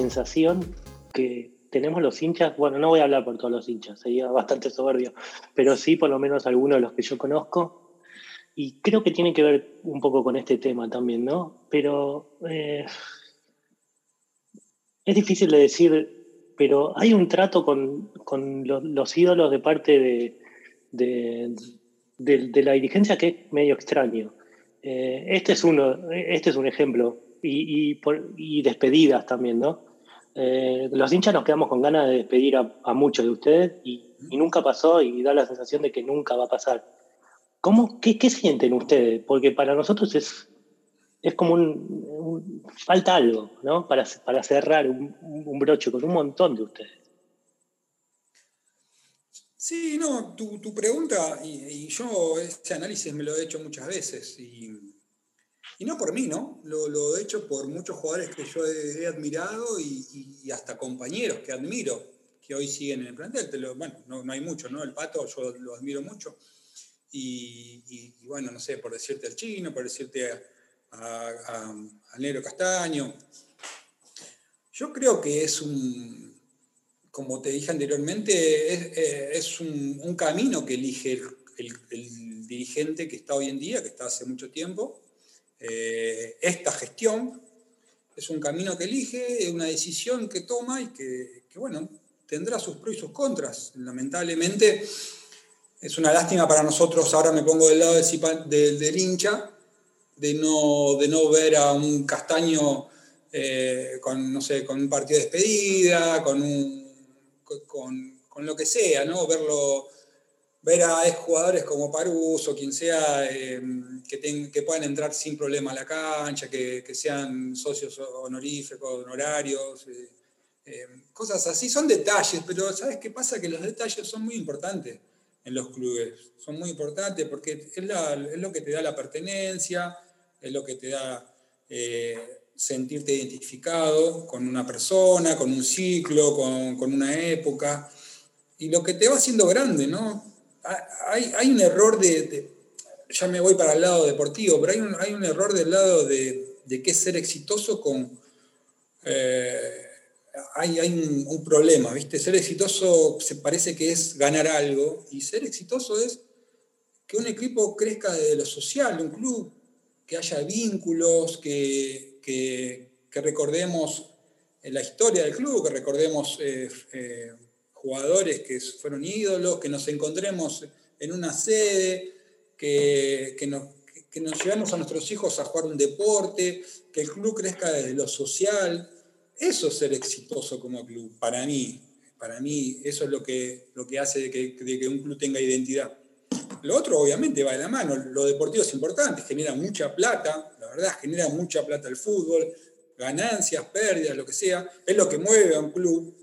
sensación que tenemos los hinchas, bueno, no voy a hablar por todos los hinchas, sería bastante soberbio, pero sí por lo menos algunos de los que yo conozco, y creo que tiene que ver un poco con este tema también, ¿no? Pero eh, es difícil de decir, pero hay un trato con, los, ídolos de parte de, la dirigencia que es medio extraño. Eh, este, es uno, este es un ejemplo, y, y despedidas también, ¿no? Eh, los hinchas nos quedamos con ganas de despedir a, muchos de ustedes y, nunca pasó y da la sensación de que nunca va a pasar. ¿Cómo, qué, sienten ustedes? Porque para nosotros es, es como un, falta algo, ¿no? Para, para cerrar un, broche con un montón de ustedes. Sí, no, tu, pregunta, y, y, yo ese análisis me lo he hecho muchas veces, y y no por mí, ¿no? Lo, he hecho por muchos jugadores que yo he, admirado y, hasta compañeros que admiro, que hoy siguen en el plantel. bueno, no, hay mucho, ¿no? El Pato yo lo admiro mucho. Y, bueno, no sé, por decirte al chino, por decirte a, Nero Castaño. Yo creo que es un, como te dije anteriormente, es, eh, un, camino que elige el dirigente que está hoy en día, que está hace mucho tiempo, eh, esta gestión es un camino que elige, es una decisión que toma y que, bueno, tendrá sus pros y sus contras. Lamentablemente es una lástima para nosotros, ahora me pongo del lado del, hincha, de no, de no ver a un castaño eh, con, no sé, con un partido de despedida, con, con, con lo que sea, ¿no? Verlo ver a jugadores como Parus o quien sea eh, que, que, puedan entrar sin problema a la cancha, que, sean socios honoríficos, honorarios, eh, eh, cosas así. Son detalles, pero ¿sabes qué pasa? Que los detalles son muy importantes en los clubes. Son muy importantes porque es, lo que te da la pertenencia, es lo que te da sentirte identificado con una persona, con un ciclo, con, con una época. Y lo que te va haciendo grande, ¿no? Hay, un error de, ya me voy para el lado deportivo, pero hay un, error del lado de, de qué ser exitoso con... Eh, hay, un, problema, ¿viste? Ser exitoso se parece que es ganar algo y ser exitoso es que un equipo crezca desde lo social, un club, que haya vínculos, que, que, recordemos la historia del club, que recordemos eh, eh, jugadores que fueron ídolos, que nos encontremos en una sede, que, nos, que nos llevamos a nuestros hijos a jugar un deporte, que el club crezca desde lo social. Eso es ser exitoso como club, para mí. Para mí eso es lo que, lo que hace de que, de que un club tenga identidad. Lo otro obviamente va de la mano, lo deportivo es importante, genera mucha plata, la verdad genera mucha plata el fútbol, ganancias, pérdidas, lo que sea, es lo que mueve a un club,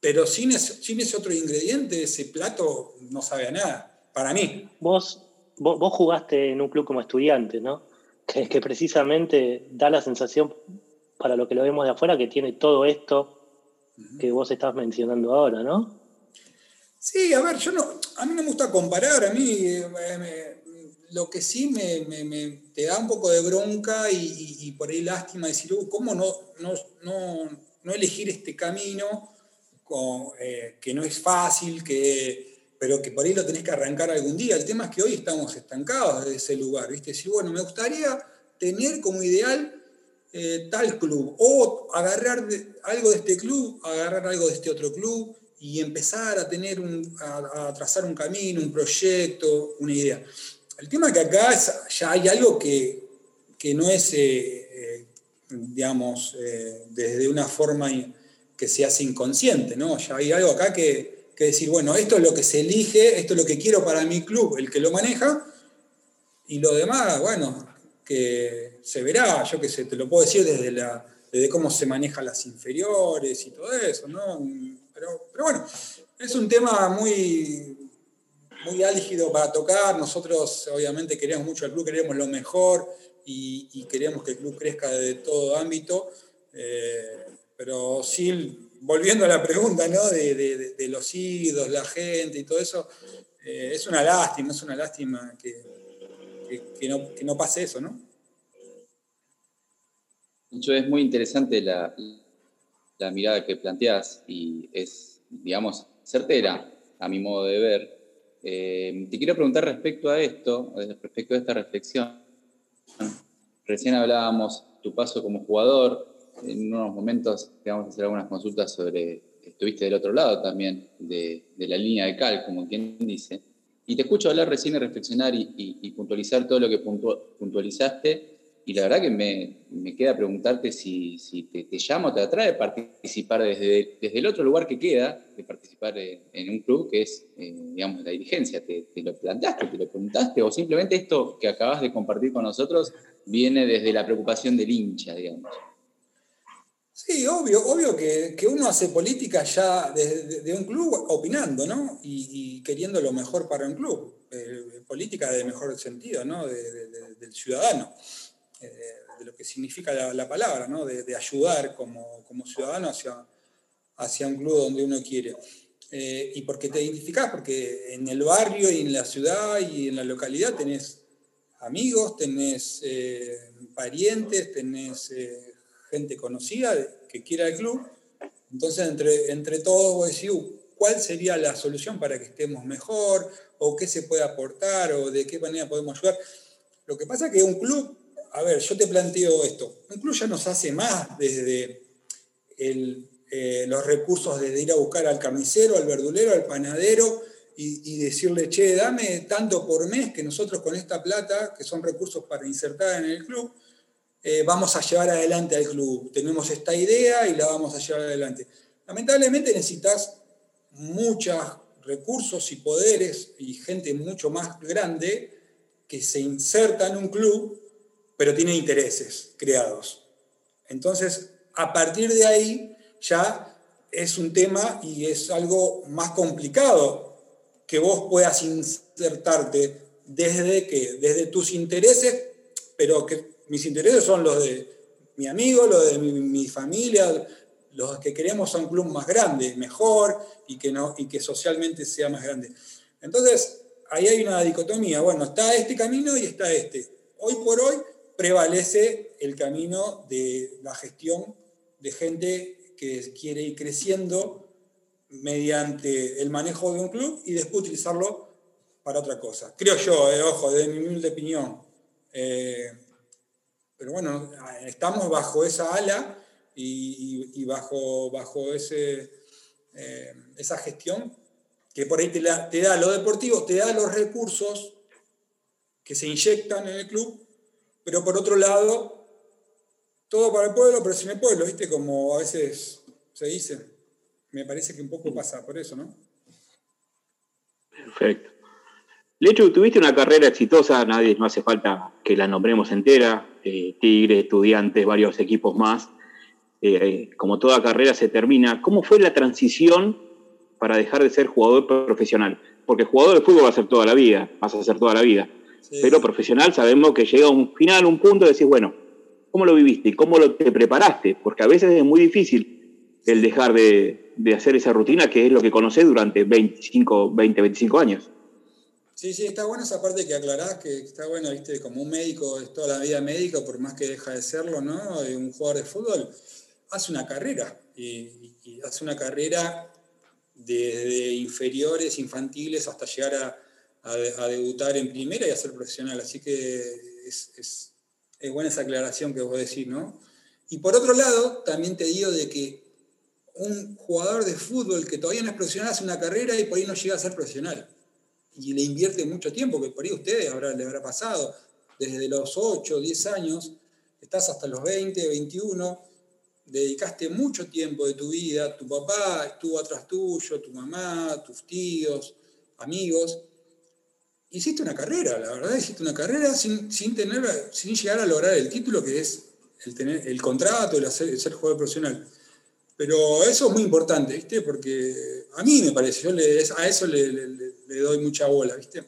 pero sin ese, otro ingrediente, ese plato no sabe a nada, para mí. Vos, vos, jugaste en un club como estudiante, ¿no? Que, que precisamente da la sensación, para lo que lo vemos de afuera, que tiene todo esto que vos estás mencionando ahora, ¿no? Sí, a ver, yo no, a mí no me gusta comparar, a mí eh, lo que sí me, te da un poco de bronca y, por ahí lástima decir, uh, ¿cómo no, no, no, no elegir este camino? Eh, que no es fácil, que, pero que por ahí lo tenés que arrancar algún día. El tema es que hoy estamos estancados desde ese lugar, ¿viste? Si, bueno, me gustaría tener como ideal eh, tal club, o agarrar algo de este club, agarrar algo de este otro club y empezar a tener a, trazar un camino, un proyecto, una idea. El tema es que acá ya hay algo que, que no es, eh, digamos, desde una forma que se hace inconsciente, ¿no? Ya hay algo acá que, decir, bueno, esto es lo que se elige, esto es lo que quiero para mi club, el que lo maneja, y lo demás, bueno, que se verá, yo que sé, te lo puedo decir desde, la, desde cómo se manejan las inferiores y todo eso, ¿no? Pero, bueno, es un tema muy, muy álgido para tocar. Nosotros, obviamente, queremos mucho al club, queremos lo mejor y, queremos que el club crezca de todo ámbito. Eh, pero sí, volviendo a la pregunta ¿no? de, los ídolos, la gente y todo eso, eh, es una lástima, es una lástima que, no, pase eso, ¿no? es muy interesante la mirada que planteás y es, digamos, certera a mi modo de ver. Eh, te quiero preguntar respecto a esto, respecto a esta reflexión. Recién hablábamos tu paso como jugador, en unos momentos te vamos a hacer algunas consultas sobre, estuviste del otro lado también de, la línea de cal, como quien dice, y te escucho hablar recién y reflexionar y, puntualizar todo lo que puntualizaste, y la verdad que me, queda preguntarte si, te, llama o te atrae participar desde, el otro lugar que queda, de participar en, un club que es, eh, digamos, la dirigencia. ¿Te, ¿Te, lo plantaste, te lo preguntaste? ¿O simplemente esto que acabas de compartir con nosotros viene desde la preocupación del hincha, digamos? Sí, obvio, obvio que, uno hace política ya de un club opinando, ¿no? Y, queriendo lo mejor para un club. Eh, política de mejor sentido, ¿no? del ciudadano, eh, de lo que significa la, palabra, ¿no? De, ayudar como, ciudadano hacia, hacia un club donde uno quiere. Eh, y porque te identificás, porque en el barrio y en la ciudad y en la localidad tenés amigos, tenés parientes, tenés gente conocida que quiera el club. Entonces, entre, entre todos, vos uh, ¿cuál sería la solución para que estemos mejor? ¿O qué se puede aportar? ¿O de qué manera podemos ayudar? Lo que pasa es que un club, a ver, yo te planteo esto, un club ya nos hace más desde eh, los recursos, desde ir a buscar al carnicero, al verdulero, al panadero, y, decirle, che, dame tanto por mes que nosotros con esta plata, que son recursos para insertar en el club, eh, vamos a llevar adelante al club. Tenemos esta idea y la vamos a llevar adelante. Lamentablemente necesitas muchos recursos y poderes y gente mucho más grande que se inserta en un club, pero tiene intereses creados. Entonces, a partir de ahí ya es un tema y es algo más complicado que vos puedas insertarte desde que desde tus intereses, pero que mis intereses son los de mi amigo, los de mi, familia, los que queremos un club más grande, mejor y que, no, y que socialmente sea más grande. Entonces, ahí hay una dicotomía. Bueno, está este camino y está este. Hoy por hoy prevalece el camino de la gestión de gente que quiere ir creciendo mediante el manejo de un club y después utilizarlo para otra cosa. Creo yo, eh, ojo, de mi humilde opinión. Eh, pero bueno, estamos bajo esa ala y, bajo, bajo ese, eh, esa gestión que por ahí te, te, da lo deportivo, te da los recursos que se inyectan en el club, pero por otro lado, todo para el pueblo, pero sin el pueblo, ¿viste? Como a veces se dice. Me parece que un poco pasa por eso, ¿no? Perfecto. Lecho, tuviste una carrera exitosa, nadie, no hace falta que la nombremos entera, eh, Tigre, Estudiantes, varios equipos más. Eh, como toda carrera se termina, ¿cómo fue la transición para dejar de ser jugador profesional? Porque jugador de fútbol va a ser toda la vida, vas a ser toda la vida. Pero profesional sabemos que llega un final, un punto, decís, bueno, ¿cómo lo viviste? ¿Cómo lo, te preparaste? Porque a veces es muy difícil el dejar de, de hacer esa rutina que es lo que conocés durante 25, 20, 25 años. Sí, sí, está buena esa parte que aclarás, que está bueno, viste, como un médico, es toda la vida médico, por más que deja de serlo, ¿no? Un jugador de fútbol hace una carrera, y, hace una carrera desde inferiores, infantiles, hasta llegar a, debutar en primera y a ser profesional. Así que es, es, buena esa aclaración que vos decís, ¿no? Y por otro lado, también te digo de que un jugador de fútbol que todavía no es profesional hace una carrera y por ahí no llega a ser profesional y le invierte mucho tiempo, que por ahí a ustedes habrá, le habrá pasado, desde los 8, 10 años, estás hasta los 20, 21, dedicaste mucho tiempo de tu vida, tu papá estuvo atrás tuyo, tu mamá, tus tíos, amigos, hiciste una carrera, la verdad, hiciste una carrera sin, sin, tener, sin llegar a lograr el título que es el, tener, el contrato, el, hacer, ser jugador profesional. Pero eso es muy importante, ¿viste? Porque a mí me parece, yo a eso le doy mucha bola, ¿viste?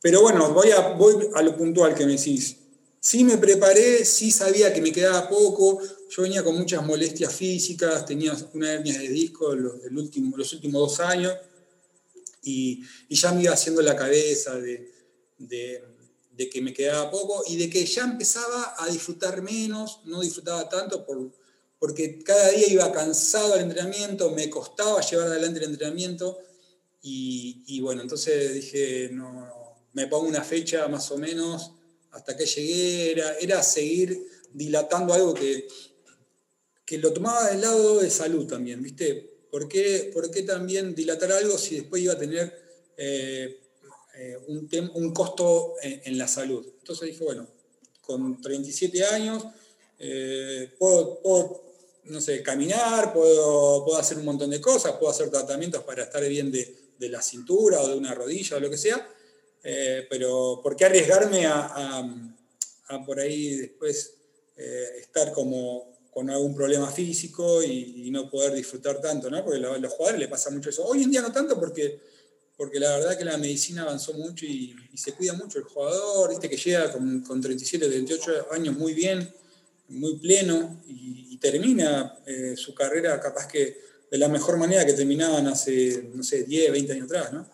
Pero bueno, voy a, voy a lo puntual que me decís. Sí me preparé, sí sabía que me quedaba poco, yo venía con muchas molestias físicas, tenía una hernia de disco los, último, los últimos dos años y, ya me iba haciendo la cabeza de, de, que me quedaba poco y de que ya empezaba a disfrutar menos, no disfrutaba tanto por, porque cada día iba cansado al entrenamiento, me costaba llevar adelante el entrenamiento y, bueno, entonces dije, no, me pongo una fecha más o menos hasta que llegué, era, seguir dilatando algo que, que lo tomaba del lado de salud también, ¿viste? ¿Por qué, también dilatar algo si después iba a tener eh, eh, un, un, costo en, la salud? Entonces dije, bueno, con 37 años eh, puedo, no sé, caminar, puedo, puedo hacer un montón de cosas, puedo hacer tratamientos para estar bien de, la cintura o de una rodilla o lo que sea, pero ¿por qué arriesgarme a, por ahí después estar como con algún problema físico y, no poder disfrutar tanto, ¿no? Porque a los jugadores les pasa mucho eso. Hoy en día no tanto porque, porque la verdad que la medicina avanzó mucho y, se cuida mucho el jugador, viste que llega con, con 37, 38 años muy bien, muy pleno y, termina eh, su carrera capaz que de la mejor manera que terminaban hace, no sé, 10, 20 años atrás, ¿no?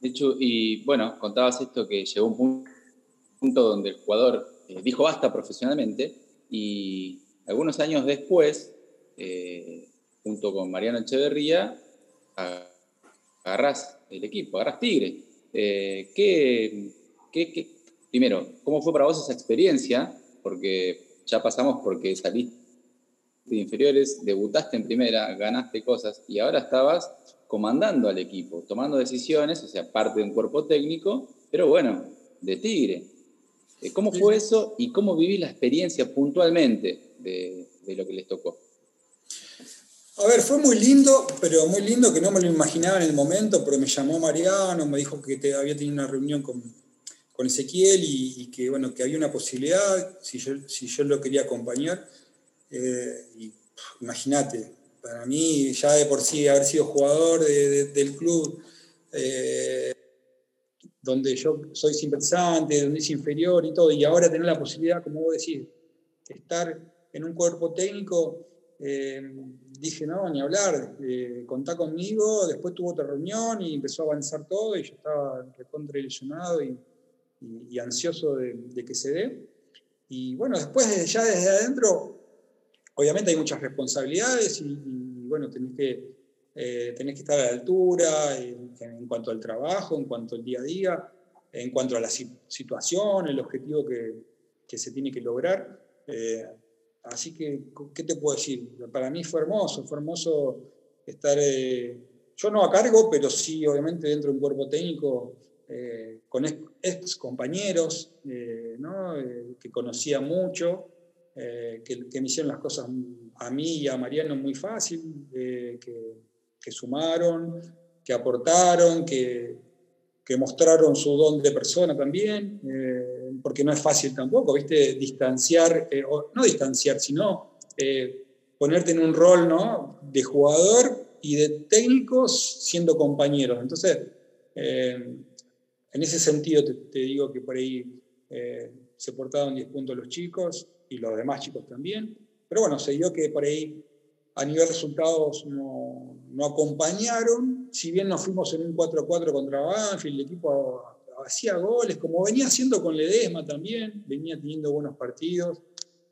De hecho, y bueno, contabas esto que llegó un punto donde el jugador eh, dijo basta profesionalmente y algunos años después, eh, junto con Mariano Echeverría, agarrás el equipo, agarrás Tigre. Eh, ¿qué, primero, ¿cómo fue para vos esa experiencia? Porque ya pasamos porque saliste de inferiores, debutaste en primera, ganaste cosas y ahora estabas comandando al equipo, tomando decisiones, o sea, parte de un cuerpo técnico, pero bueno, de Tigre. Eh, ¿Cómo fue eso y cómo viví la experiencia puntualmente de, lo que les tocó? A ver, fue muy lindo, pero muy lindo que no me lo imaginaba en el momento, pero me llamó Mariano, me dijo que había tenido una reunión con, Ezequiel y, que, bueno, que había una posibilidad, si yo, si yo lo quería acompañar. Eh, imagínate, para mí ya de por sí haber sido jugador del club, eh, donde yo soy simpatizante, donde es inferior y todo, y ahora tener la posibilidad, como vos decís, de estar en un cuerpo técnico, eh, dije, no, ni hablar, eh, contá conmigo, después tuvo otra reunión y empezó a avanzar todo y yo estaba recontra ilusionado y, ansioso de, que se dé. Y bueno, después ya desde adentro, obviamente hay muchas responsabilidades y, y bueno, tenés que eh, tenés que estar a la altura en, cuanto al trabajo, en cuanto al día a día, en cuanto a la situación, el objetivo que, se tiene que lograr. Eh, así que, ¿qué te puedo decir? Para mí fue hermoso, fue hermoso estar, eh, yo no a cargo, pero sí obviamente dentro de un cuerpo técnico con ex, compañeros que conocía mucho. Que, me hicieron las cosas a mí y a Mariano muy fácil, que, que sumaron, que aportaron, que, mostraron su don de persona también, eh, porque no es fácil tampoco, ¿viste? Distanciar, eh, no distanciar, sino eh, ponerte en un rol ¿no? de jugador y de técnicos siendo compañeros. Entonces, en ese sentido te, digo que por ahí se portaron 10 puntos los chicos y los demás chicos también. Pero bueno, se dio que por ahí a nivel resultados no, acompañaron, si bien nos fuimos en un 4-4 contra Banfield, el equipo hacía goles, como venía haciendo con Ledesma también, venía teniendo buenos partidos,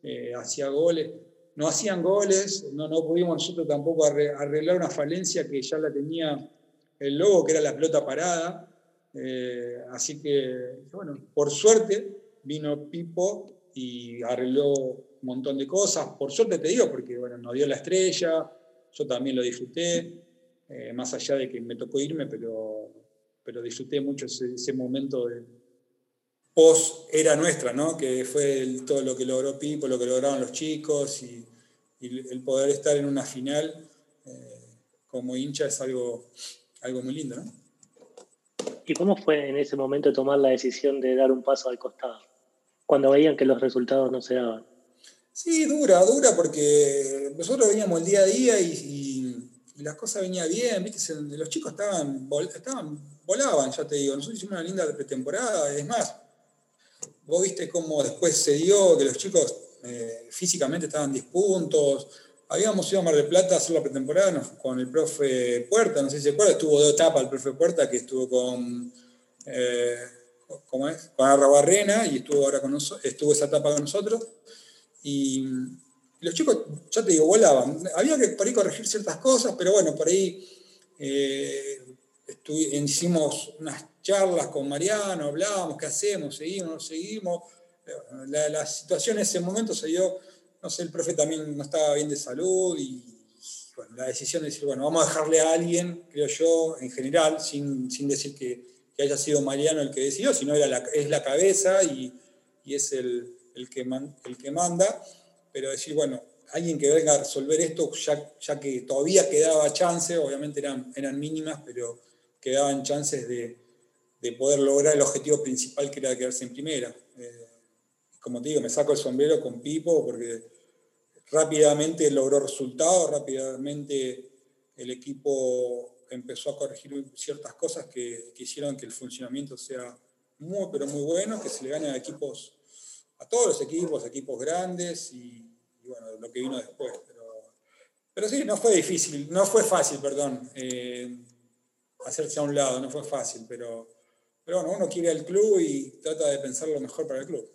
eh, hacía goles, no hacían goles, no, no pudimos nosotros tampoco arreglar una falencia que ya la tenía el Lobo, que era la pelota parada, eh, así que, bueno, por suerte vino Pipo y arregló un montón de cosas. Por suerte te digo, porque bueno, nos dio la estrella, yo también lo disfruté, eh, más allá de que me tocó irme, pero, pero disfruté mucho ese, momento de post era nuestra, ¿no? que fue todo lo que logró Pipo, lo que lograron los chicos y, el poder estar en una final eh, como hincha es algo, algo muy lindo. ¿no? ¿Y cómo fue en ese momento tomar la decisión de dar un paso al costado? Cuando veían que los resultados no se daban. Sí, dura, dura, porque nosotros veníamos el día a día y, las cosas venían bien, ¿viste? los chicos estaban, estaban, volaban, ya te digo, nosotros hicimos una linda pretemporada, es más, vos viste cómo después se dio que los chicos eh, físicamente estaban 10 puntos, habíamos ido a Mar del Plata a hacer la pretemporada con el profe Puerta, no sé si se acuerda, estuvo dos etapas el profe Puerta, que estuvo con... Eh, ¿cómo es? Con Arrabarrena y estuvo ahora con nosotros, estuvo esa etapa con nosotros Y los chicos, ya te digo, volaban. Había que por ahí corregir ciertas cosas, pero bueno, por ahí eh, hicimos unas charlas con Mariano, hablábamos, qué hacemos, seguimos, no seguimos. La, la, situación en ese momento se dio, no sé, el profe también no estaba bien de salud y bueno, la decisión de decir, bueno, vamos a dejarle a alguien, creo yo, en general, sin, sin decir que, que, haya sido Mariano el que decidió, sino era la, es la cabeza y, es el, el, que manda, pero decir, bueno, alguien que venga a resolver esto, ya, que todavía quedaba chance, obviamente eran, mínimas, pero quedaban chances de, de poder lograr el objetivo principal que era quedarse en primera. Eh, como te digo, me saco el sombrero con Pipo porque rápidamente logró resultados, rápidamente el equipo empezó a corregir ciertas cosas que, que, hicieron que el funcionamiento sea muy, pero muy bueno, que se le gane a equipos, a todos los equipos, equipos grandes y, bueno, lo que vino después. Pero, pero, sí, no fue difícil, no fue fácil, perdón, eh, hacerse a un lado, no fue fácil, pero, pero bueno, uno quiere al club y trata de pensar lo mejor para el club.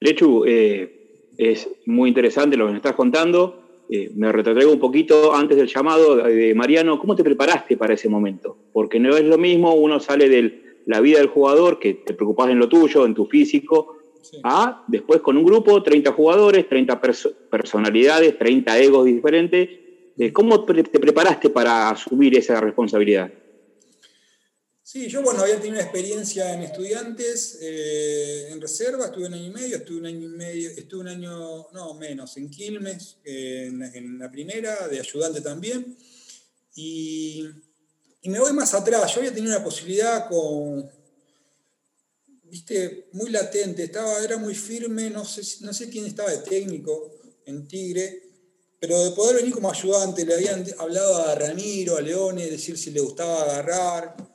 Lechu, eh, es muy interesante lo que nos estás contando. Eh, me retrotraigo un poquito antes del llamado de Mariano. ¿Cómo te preparaste para ese momento? Porque no es lo mismo, uno sale de la vida del jugador, que te preocupas en lo tuyo, en tu físico, sí. a después con un grupo, 30 jugadores, 30 perso personalidades, 30 egos diferentes. Eh, ¿Cómo te preparaste para asumir esa responsabilidad? Sí, yo bueno, había tenido una experiencia en estudiantes, eh, en reserva, estuve un año y medio, estuve un año y medio, estuve un año, no, menos, en Quilmes, eh, en, la primera, de ayudante también. Y, y, me voy más atrás, yo había tenido una posibilidad con, viste, muy latente, estaba, era muy firme, no sé, no sé quién estaba de técnico en Tigre, pero de poder venir como ayudante, le habían hablado a Ramiro, a Leone, decir si le gustaba agarrar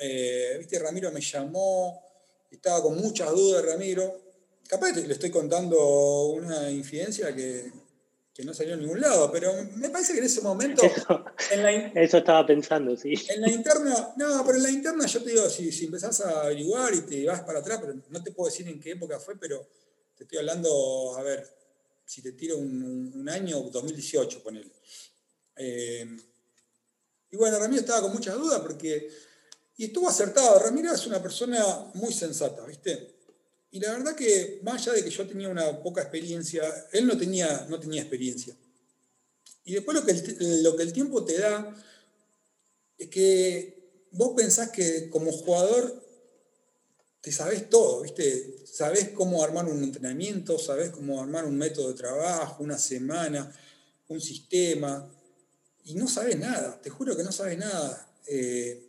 eh, viste, Ramiro me llamó, estaba con muchas dudas Ramiro. Capaz le estoy contando una infidencia que, que, no salió a ningún lado, pero me parece que en ese momento... Eso, en la, eso estaba pensando, sí. En la interna, no, pero en la interna yo te digo, si, si empezás a averiguar y te vas para atrás, pero no te puedo decir en qué época fue, pero te estoy hablando, a ver, si te tiro un, un año, 2018, ponele. Eh, y bueno, Ramiro estaba con muchas dudas porque y estuvo acertado. Ramiro es una persona muy sensata, ¿viste? Y la verdad que, más allá de que yo tenía una poca experiencia, él no tenía, no tenía experiencia. Y después lo que, el, lo que el tiempo te da es que vos pensás que como jugador te sabés todo, ¿viste? Sabés cómo armar un entrenamiento, sabés cómo armar un método de trabajo, una semana, un sistema, y no sabés nada, te juro que no sabés nada. Eh,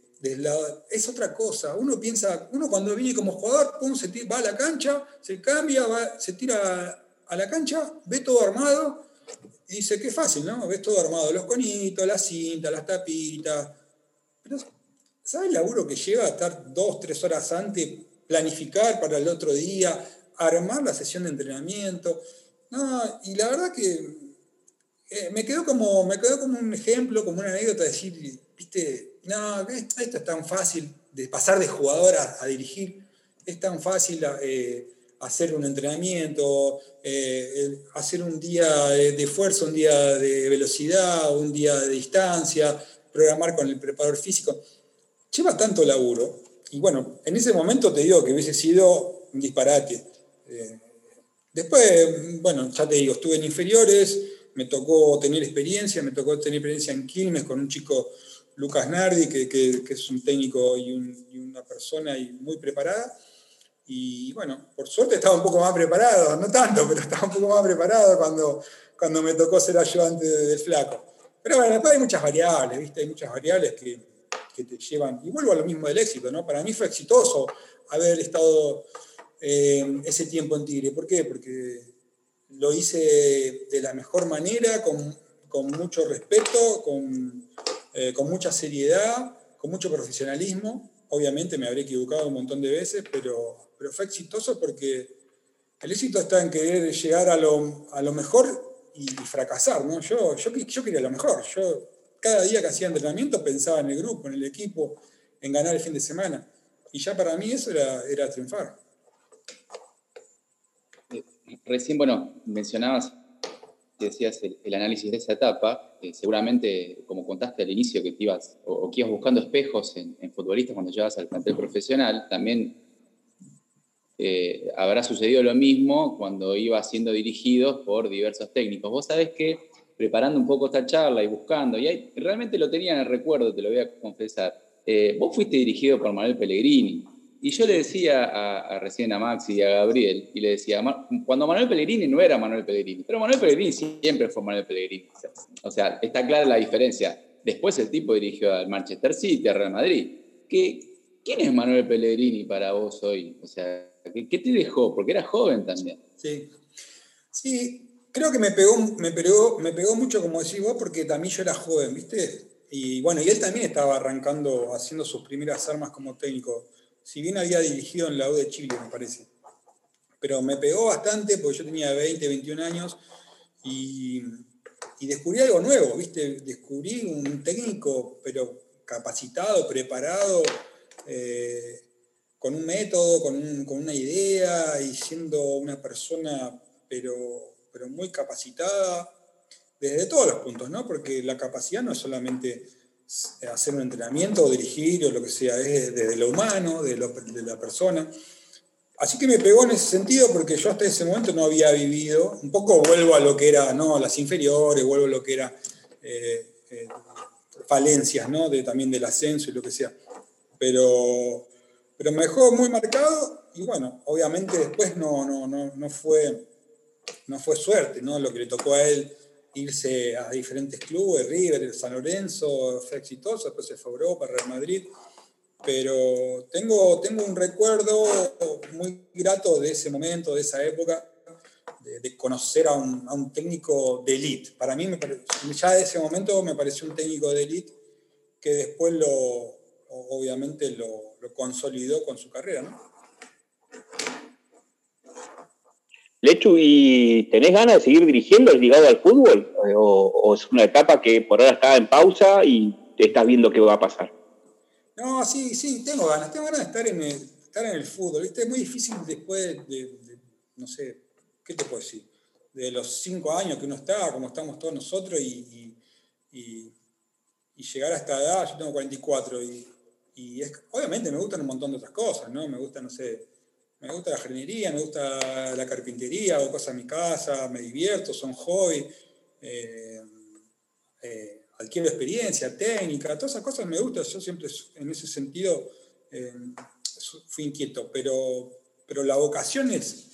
es otra cosa. Uno piensa, uno cuando viene como jugador, pum, se va a la cancha, se cambia, se tira a la cancha, ve todo armado y dice, qué fácil, ¿no? Ves todo armado, los conitos, las cintas, las tapitas. Pero, ¿sabes el laburo que lleva estar dos, tres horas antes, planificar para el otro día, armar la sesión de entrenamiento? No, y la verdad que eh, me, quedó como, me quedó como un ejemplo, como una anécdota, de decir, viste, no, esto es tan fácil de pasar de jugador a, dirigir, es tan fácil eh, hacer un entrenamiento, eh, hacer un día de, de fuerza, un día de velocidad, un día de distancia, programar con el preparador físico. Lleva tanto laburo. Y bueno, en ese momento te digo que hubiese sido un disparate. Eh, después, bueno, ya te digo, estuve en inferiores, me tocó tener experiencia, me tocó tener experiencia en Quilmes con un chico Lucas Nardi, que, que, es un técnico y, una persona y muy preparada. Y bueno, por suerte estaba un poco más preparado, no tanto, pero estaba un poco más preparado cuando, cuando me tocó ser ayudante del flaco. Pero bueno, después hay muchas variables, ¿viste? Hay muchas variables que, que te llevan. Y vuelvo a lo mismo del éxito, ¿no? Para mí fue exitoso haber estado eh, ese tiempo en Tigre. ¿Por qué? Porque lo hice de la mejor manera, con, con mucho respeto, con, eh, con mucha seriedad, con mucho profesionalismo. Obviamente me habré equivocado un montón de veces, pero, pero fue exitoso porque el éxito está en querer llegar a lo, a lo mejor y, y, fracasar. ¿no? Yo, yo, yo quería lo mejor. Yo cada día que hacía entrenamiento pensaba en el grupo, en el equipo, en ganar el fin de semana. Y ya para mí eso era, era triunfar. recién, bueno, mencionabas, decías el, análisis de esa etapa, seguramente, como contaste al inicio, que te ibas, o, que ibas buscando espejos en, futbolistas cuando llegas al plantel profesional, también eh, habrá sucedido lo mismo cuando ibas siendo dirigidos por diversos técnicos. Vos sabés que preparando un poco esta charla y buscando, y realmente lo tenía en el recuerdo, te lo voy a confesar, eh, vos fuiste dirigido por Manuel Pellegrini, y yo le decía a, recién a Maxi y a Gabriel, y le decía, cuando Manuel Pellegrini no era Manuel Pellegrini, pero Manuel Pellegrini siempre fue Manuel Pellegrini. O sea, está clara la diferencia. Después el tipo dirigió al Manchester City, al Real Madrid. ¿Qué, ¿Quién es Manuel Pellegrini para vos hoy? O sea, ¿qué, te dejó? Porque era joven también. Sí. Sí, creo que me pegó, me pegó, me pegó mucho, como decís vos, porque también yo era joven, ¿viste? Y bueno, y él también estaba arrancando, haciendo sus primeras armas como técnico si bien había dirigido en la U de Chile, me parece. Pero me pegó bastante porque yo tenía 20, 21 años y, descubrí algo nuevo, ¿viste? Descubrí un técnico, pero capacitado, preparado, eh, con un método, con, una idea y siendo una persona, pero, pero muy capacitada desde todos los puntos, ¿no? Porque la capacidad no es solamente hacer un entrenamiento o dirigir o lo que sea, es desde lo humano, de, la persona. Así que me pegó en ese sentido porque yo hasta ese momento no había vivido, un poco vuelvo a lo que era, ¿no? las inferiores, vuelvo a lo que era eh, eh, falencias, ¿no? De, también del ascenso y lo que sea. Pero, pero me dejó muy marcado y bueno, obviamente después no, no, no, no, fue, no fue suerte, ¿no? Lo que le tocó a él irse a diferentes clubes, River, San Lorenzo, fue exitoso, después se fue a Europa, Real Madrid, pero tengo, tengo un recuerdo muy grato de ese momento, de esa época, de, conocer a un, técnico de élite. Para mí, ya de ese momento me pareció un técnico de élite que después lo, obviamente lo, lo consolidó con su carrera, ¿no? Lechu, ¿y tenés ganas de seguir dirigiendo ligado al fútbol? ¿O, es una etapa que por ahora está en pausa y estás viendo qué va a pasar? No, sí, sí, tengo ganas. Tengo ganas de estar en el, estar en el fútbol. Es muy difícil después de, no sé, ¿qué te puedo decir? De los cinco años que uno está, como estamos todos nosotros, y, y, llegar a esta edad, yo tengo 44, y, y es, obviamente me gustan un montón de otras cosas, ¿no? Me gusta, no sé, me gusta la jardinería, me gusta la carpintería, hago cosas en mi casa, me divierto, son hobby, eh, eh, adquiero experiencia, técnica, todas esas cosas me gustan. Yo siempre en ese sentido eh, fui inquieto, pero, pero la vocación es,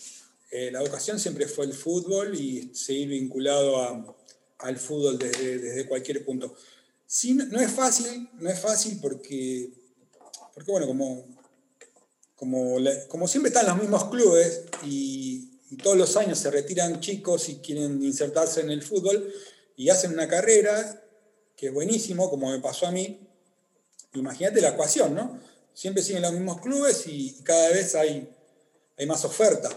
la vocación siempre fue el fútbol y seguir vinculado al fútbol desde, desde, cualquier punto. No es fácil, no es fácil porque, porque bueno, como como, como siempre están los mismos clubes y, todos los años se retiran chicos y quieren insertarse en el fútbol y hacen una carrera que es buenísimo, como me pasó a mí, imagínate la ecuación, ¿no? Siempre siguen los mismos clubes y cada vez hay, hay más oferta.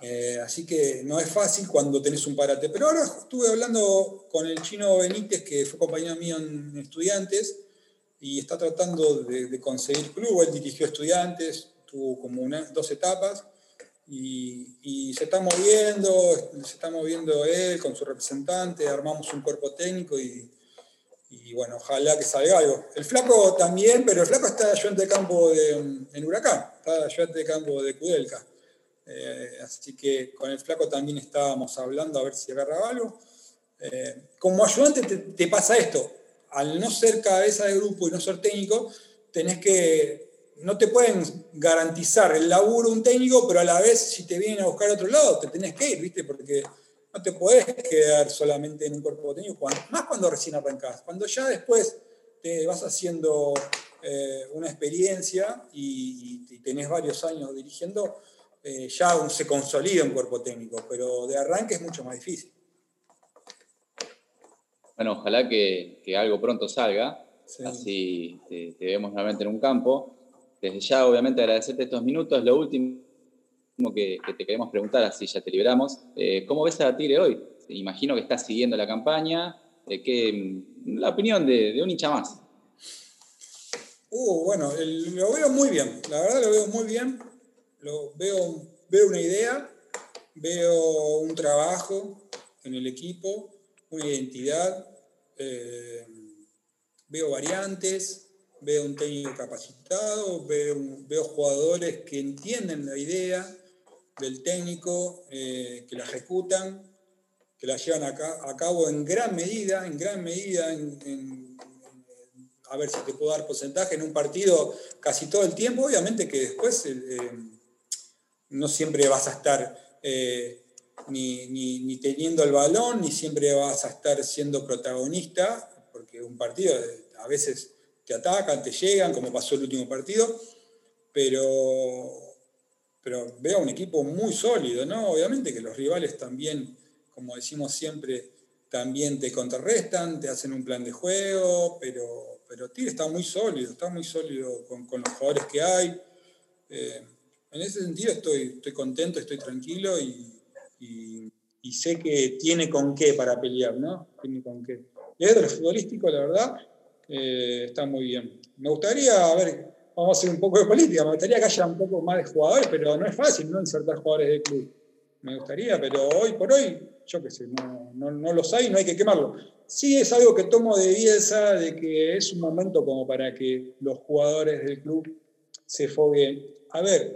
Eh, así que no es fácil cuando tenés un parate. Pero ahora estuve hablando con el chino Benítez, que fue compañero mío en estudiantes, y está tratando de, de conseguir club. Él dirigió estudiantes, tuvo como dos etapas y, se está moviendo, se está moviendo él con su representante, armamos un cuerpo técnico y, bueno, ojalá que salga algo. El flaco también, pero el flaco está ayudante de campo en Huracán, está ayudante de campo de Kudelka. Eh, así que con el flaco también estábamos hablando a ver si agarraba algo. Eh, como ayudante te, pasa esto, al no ser cabeza de grupo y no ser técnico, tenés que no te pueden garantizar el laburo un técnico, pero a la vez si te vienen a buscar a otro lado, te tenés que ir, ¿viste? Porque no te podés quedar solamente en un cuerpo técnico, más cuando recién arrancás. Cuando ya después te vas haciendo eh, una experiencia y, tenés varios años dirigiendo, eh, ya se consolida un cuerpo técnico, pero de arranque es mucho más difícil. Bueno, ojalá que, algo pronto salga, así te, te vemos nuevamente en un campo desde ya, obviamente, agradecerte estos minutos. Lo último que, te queremos preguntar, así ya te liberamos, eh, ¿cómo ves a Tigre hoy? Imagino que estás siguiendo la campaña. que, mm, la opinión de, un hincha más. Uh, bueno, lo veo muy bien. La verdad lo veo muy bien. Lo veo, veo una idea, veo un trabajo en el equipo, una identidad, eh, veo variantes, veo un técnico capacitado, veo, jugadores que entienden la idea del técnico, eh, que la ejecutan, que la llevan a, cabo en gran medida, en gran medida, a ver si te puedo dar porcentaje, en un partido casi todo el tiempo, obviamente que después eh, no siempre vas a estar eh, ni, teniendo el balón, ni siempre vas a estar siendo protagonista, porque un partido a veces te atacan, te llegan, como pasó el último partido, pero, pero veo un equipo muy sólido, ¿no? Obviamente que los rivales también, como decimos siempre, también te contrarrestan, te hacen un plan de juego, pero, pero está muy sólido, está muy sólido con, los jugadores que hay. Eh, en ese sentido estoy, estoy contento, estoy tranquilo y, sé que tiene con qué para pelear, ¿no? Tiene con qué. Y el futbolístico, la verdad, eh, está muy bien. Me gustaría, a ver, vamos a hacer un poco de política, me gustaría que haya un poco más de jugadores, pero no es fácil, ¿no? Insertar jugadores del club. Me gustaría, pero hoy por hoy, yo qué sé, no, no, los hay, no hay que quemarlo. Sí es algo que tomo de pieza de que es un momento como para que los jugadores del club se foguen. A ver,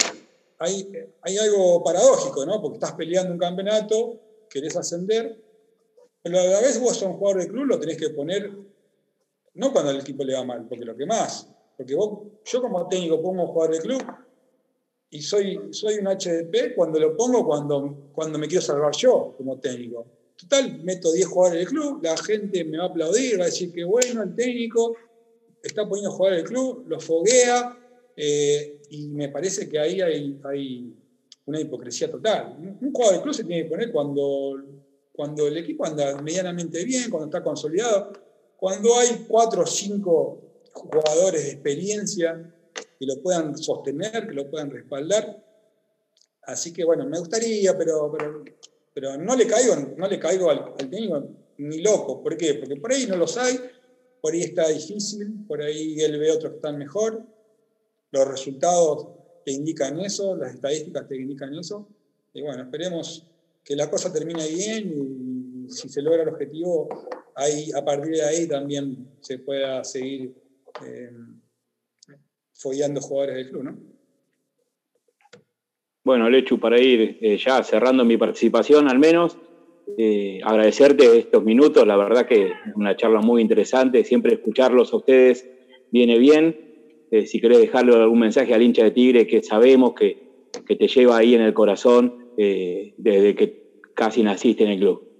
hay, hay algo paradójico, ¿no? Porque estás peleando un campeonato, querés ascender, pero a la vez vos sos un jugador del club, lo tenés que poner no cuando el equipo le va mal, porque lo que más. Porque yo como técnico pongo jugar de club y soy, soy un HDP cuando lo pongo cuando, cuando me quiero salvar yo como técnico. Total, meto 10 jugadores del club, la gente me va a aplaudir, va a decir que bueno, el técnico está poniendo jugar del club, lo foguea, eh, y me parece que ahí hay, hay, una hipocresía total. Un jugador del club se tiene que poner cuando, cuando el equipo anda medianamente bien, cuando está consolidado cuando hay cuatro o cinco jugadores de experiencia que lo puedan sostener, que lo puedan respaldar. Así que bueno, me gustaría, pero, pero, no le caigo, no le caigo al, técnico ni loco. ¿Por qué? Porque por ahí no los hay, por ahí está difícil, por ahí él ve otros que están mejor. Los resultados te indican eso, las estadísticas te indican eso. Y bueno, esperemos que la cosa termine bien y si se logra el objetivo, ahí, a partir de ahí también se pueda seguir eh, follando jugadores del club, ¿no? Bueno, Lechu, para ir eh, ya cerrando mi participación al menos, eh, agradecerte estos minutos, la verdad que una charla muy interesante, siempre escucharlos a ustedes viene bien. si querés dejarle algún mensaje al hincha de Tigre que sabemos que, que te lleva ahí en el corazón desde que casi naciste en el club.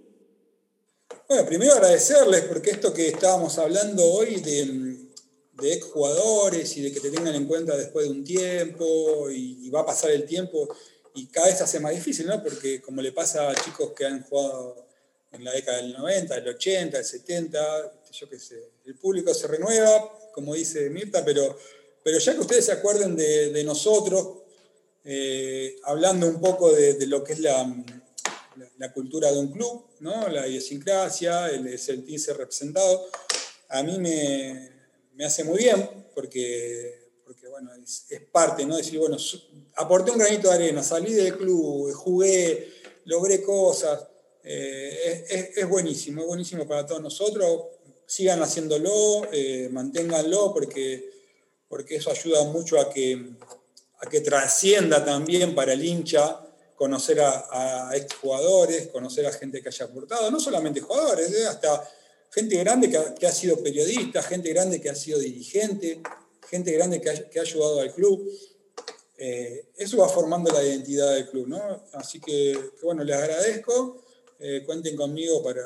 Bueno, primero agradecerles porque esto que estábamos hablando hoy de, exjugadores y de que te tengan en cuenta después de un tiempo y, va a pasar el tiempo y cada vez hace más difícil, ¿no? Porque como le pasa a chicos que han jugado en la década del 90, del 80, del 70, yo qué sé, el público se renueva, como dice Mirta, pero, pero ya que ustedes se acuerden de, nosotros, eh, hablando un poco de lo que es la, la, cultura de un club, ¿no? la idiosincrasia, el sentirse representado, a mí me, hace muy bien porque, porque bueno, es, parte, ¿no? Decir, bueno, aporté un granito de arena, salí del club, jugué, logré cosas. Eh, es, buenísimo, es buenísimo para todos nosotros. Sigan haciéndolo, eh, manténganlo porque, porque eso ayuda mucho a que, a que trascienda también para el hincha conocer a, a exjugadores, conocer a gente que haya aportado, no solamente jugadores, ¿eh? hasta gente grande que ha, sido periodista, gente grande que ha sido dirigente, gente grande que ha, ayudado al club. Eh, eso va formando la identidad del club, ¿no? Así que, bueno, les agradezco, eh, cuenten conmigo para,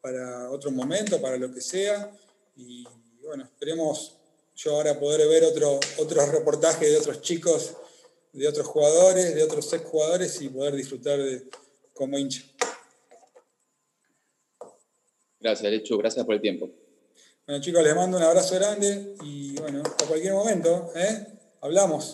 para otro momento, para lo que sea, y bueno, esperemos yo ahora poder ver otro, otros reportajes de otros chicos de otros jugadores, de otros ex jugadores y poder disfrutar de, como hincha. Gracias, Lechu, gracias por el tiempo. Bueno chicos, les mando un abrazo grande y bueno, hasta cualquier momento, ¿eh? hablamos.